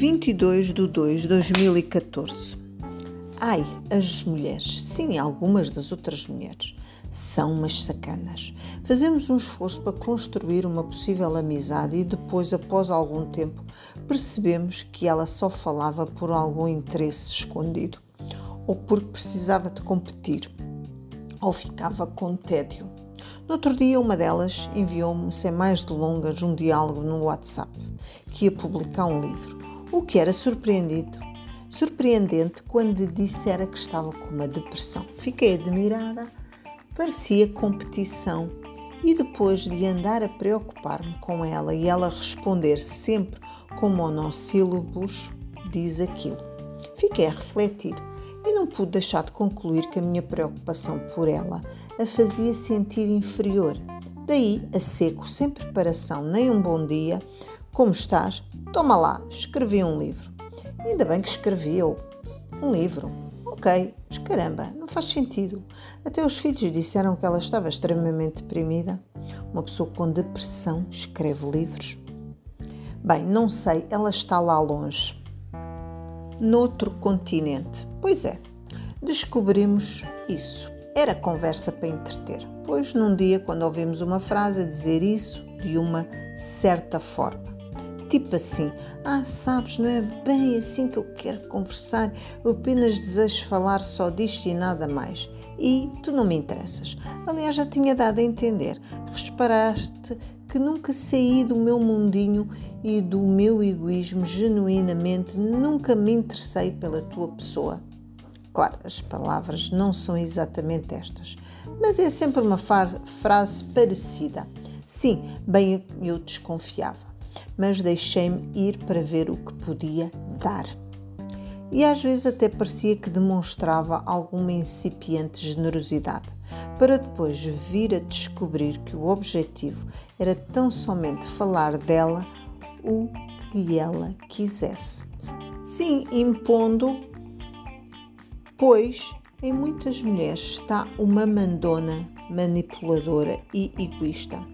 22 de 2 de 2014. Ai, as mulheres, sim, algumas das outras mulheres, são umas sacanas. Fazemos um esforço para construir uma possível amizade e depois, após algum tempo, percebemos que ela só falava por algum interesse escondido ou porque precisava de competir ou ficava com tédio. No outro dia, uma delas enviou-me, sem mais delongas, um diálogo no WhatsApp que ia publicar um livro o que era surpreendido, surpreendente quando dissera que estava com uma depressão. Fiquei admirada, parecia competição e depois de andar a preocupar-me com ela e ela responder sempre com monossílabos, diz aquilo. Fiquei a refletir e não pude deixar de concluir que a minha preocupação por ela a fazia sentir inferior. Daí, a seco, sem preparação nem um bom dia, como estás? Toma lá, escrevi um livro. Ainda bem que escrevi eu. Um livro? Ok, mas caramba, não faz sentido. Até os filhos disseram que ela estava extremamente deprimida. Uma pessoa com depressão escreve livros? Bem, não sei, ela está lá longe. Noutro continente. Pois é, descobrimos isso. Era conversa para entreter, pois num dia, quando ouvimos uma frase a dizer isso de uma certa forma, Tipo assim, ah, sabes, não é bem assim que eu quero conversar, eu apenas desejo falar só disto e nada mais. E tu não me interessas. Aliás, já tinha dado a entender. Reparaste que nunca saí do meu mundinho e do meu egoísmo genuinamente, nunca me interessei pela tua pessoa. Claro, as palavras não são exatamente estas, mas é sempre uma frase parecida. Sim, bem eu desconfiava mas deixei-me ir para ver o que podia dar. E às vezes até parecia que demonstrava alguma incipiente generosidade, para depois vir a descobrir que o objetivo era tão somente falar dela o que ela quisesse. Sim, impondo, pois em muitas mulheres está uma mandona manipuladora e egoísta.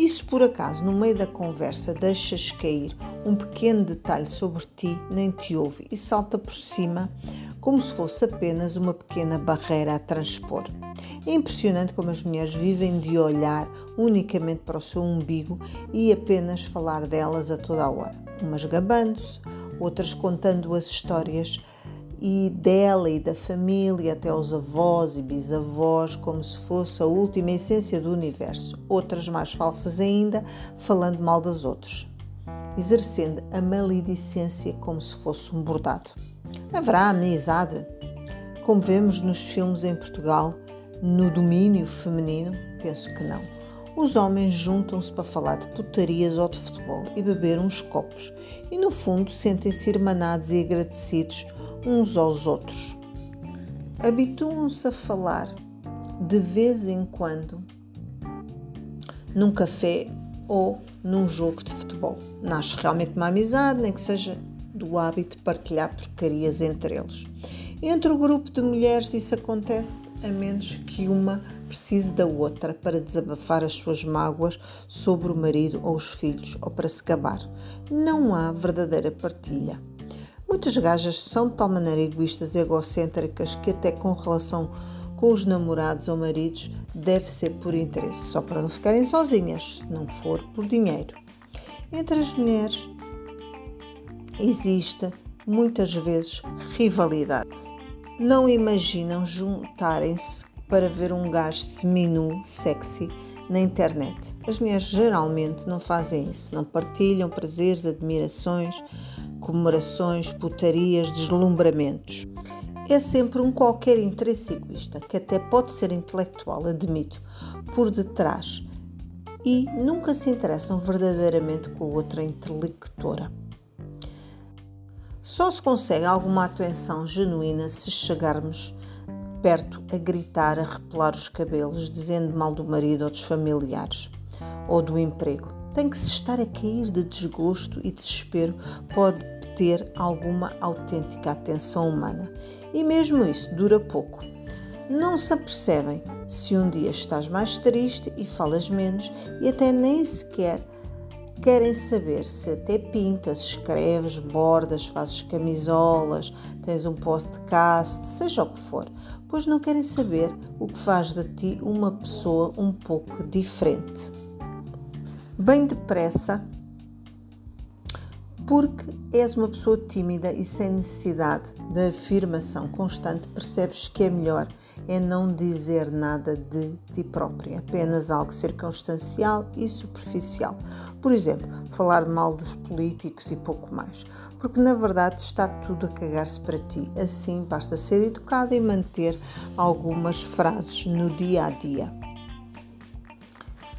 E se por acaso no meio da conversa deixas cair um pequeno detalhe sobre ti, nem te ouve e salta por cima como se fosse apenas uma pequena barreira a transpor. É impressionante como as mulheres vivem de olhar unicamente para o seu umbigo e apenas falar delas a toda a hora. Umas gabando-se, outras contando as histórias e dela e da família até aos avós e bisavós, como se fosse a última essência do universo. Outras mais falsas ainda, falando mal das outras, exercendo a maledicência como se fosse um bordado. Haverá amizade? Como vemos nos filmes em Portugal, no domínio feminino? Penso que não. Os homens juntam-se para falar de putarias ou de futebol e beber uns copos, e no fundo sentem-se irmanados e agradecidos uns aos outros. Habituam-se a falar de vez em quando num café ou num jogo de futebol. Nasce realmente uma amizade, nem que seja do hábito de partilhar porcarias entre eles. Entre o grupo de mulheres isso acontece a menos que uma precise da outra para desabafar as suas mágoas sobre o marido ou os filhos ou para se gabar. Não há verdadeira partilha. Muitas gajas são de tal maneira egoístas e egocêntricas que, até com relação com os namorados ou maridos, deve ser por interesse, só para não ficarem sozinhas, se não for por dinheiro. Entre as mulheres existe muitas vezes rivalidade. Não imaginam juntarem-se para ver um gajo seminu, sexy, na internet. As mulheres geralmente não fazem isso, não partilham prazeres, admirações, comemorações, putarias, deslumbramentos. É sempre um qualquer interesse egoísta, que até pode ser intelectual, admito, por detrás, e nunca se interessam verdadeiramente com a outra intelectora. Só se consegue alguma atenção genuína se chegarmos perto a gritar, a repelar os cabelos, dizendo mal do marido ou dos familiares ou do emprego tem que se estar a cair de desgosto e desespero pode ter alguma autêntica atenção humana. E mesmo isso dura pouco. Não se apercebem se um dia estás mais triste e falas menos e até nem sequer querem saber se até pintas, escreves, bordas, fazes camisolas, tens um podcast, seja o que for, pois não querem saber o que faz de ti uma pessoa um pouco diferente. Bem depressa, porque és uma pessoa tímida e sem necessidade de afirmação constante, percebes que é melhor é não dizer nada de ti própria, apenas algo circunstancial e superficial. Por exemplo, falar mal dos políticos e pouco mais, porque na verdade está tudo a cagar-se para ti. Assim, basta ser educada e manter algumas frases no dia a dia.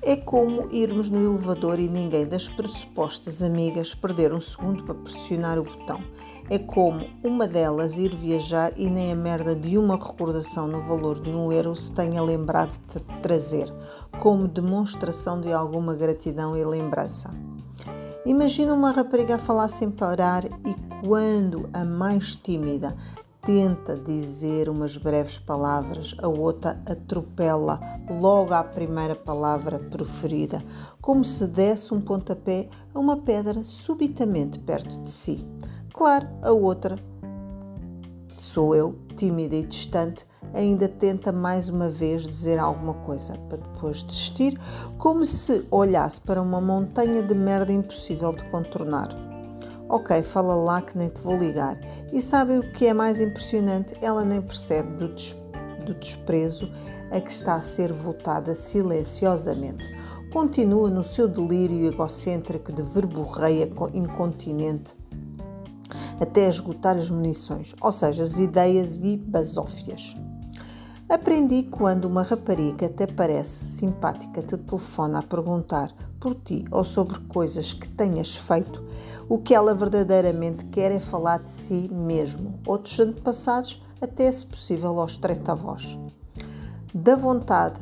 É como irmos no elevador e ninguém das pressupostas amigas perder um segundo para pressionar o botão. É como uma delas ir viajar e nem a merda de uma recordação no valor de um euro se tenha lembrado de trazer, como demonstração de alguma gratidão e lembrança. Imagina uma rapariga a falar sem parar e quando a mais tímida tenta dizer umas breves palavras, a outra atropela logo à primeira palavra proferida, como se desse um pontapé a uma pedra subitamente perto de si. Claro, a outra, sou eu, tímida e distante, ainda tenta mais uma vez dizer alguma coisa para depois desistir, como se olhasse para uma montanha de merda impossível de contornar. Ok, fala lá que nem te vou ligar. E sabem o que é mais impressionante? Ela nem percebe do, des do desprezo a que está a ser votada silenciosamente. Continua no seu delírio egocêntrico de verborreia incontinente até esgotar as munições, ou seja, as ideias e basófias. Aprendi quando uma rapariga até parece simpática te telefona a perguntar por ti ou sobre coisas que tenhas feito, o que ela verdadeiramente quer é falar de si mesmo, outros antepassados, até se possível aos tretavós. Da vontade,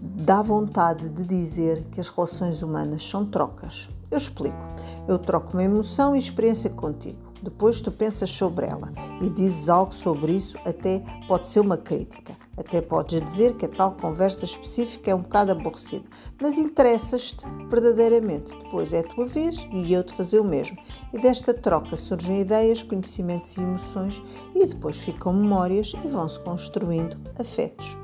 dá vontade de dizer que as relações humanas são trocas. Eu explico. Eu troco uma emoção e experiência contigo. Depois tu pensas sobre ela e dizes algo sobre isso, até pode ser uma crítica. Até podes dizer que a tal conversa específica é um bocado aborrecida, mas interessas-te verdadeiramente. Depois é a tua vez e eu te fazer o mesmo. E desta troca surgem ideias, conhecimentos e emoções e depois ficam memórias e vão-se construindo afetos.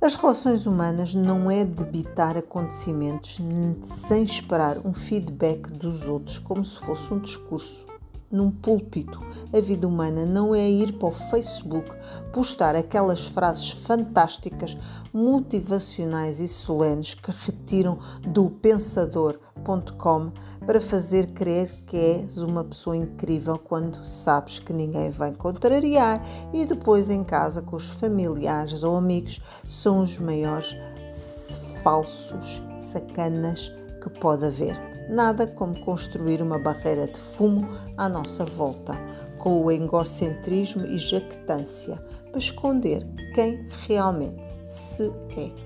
As relações humanas não é debitar acontecimentos sem esperar um feedback dos outros, como se fosse um discurso num púlpito. A vida humana não é ir para o Facebook postar aquelas frases fantásticas, motivacionais e solenes que retiram do pensador.com para fazer crer que és uma pessoa incrível quando sabes que ninguém vai contrariar e depois em casa com os familiares ou amigos são os maiores falsos sacanas que pode haver. Nada como construir uma barreira de fumo à nossa volta, com o egocentrismo e jactância, para esconder quem realmente se é.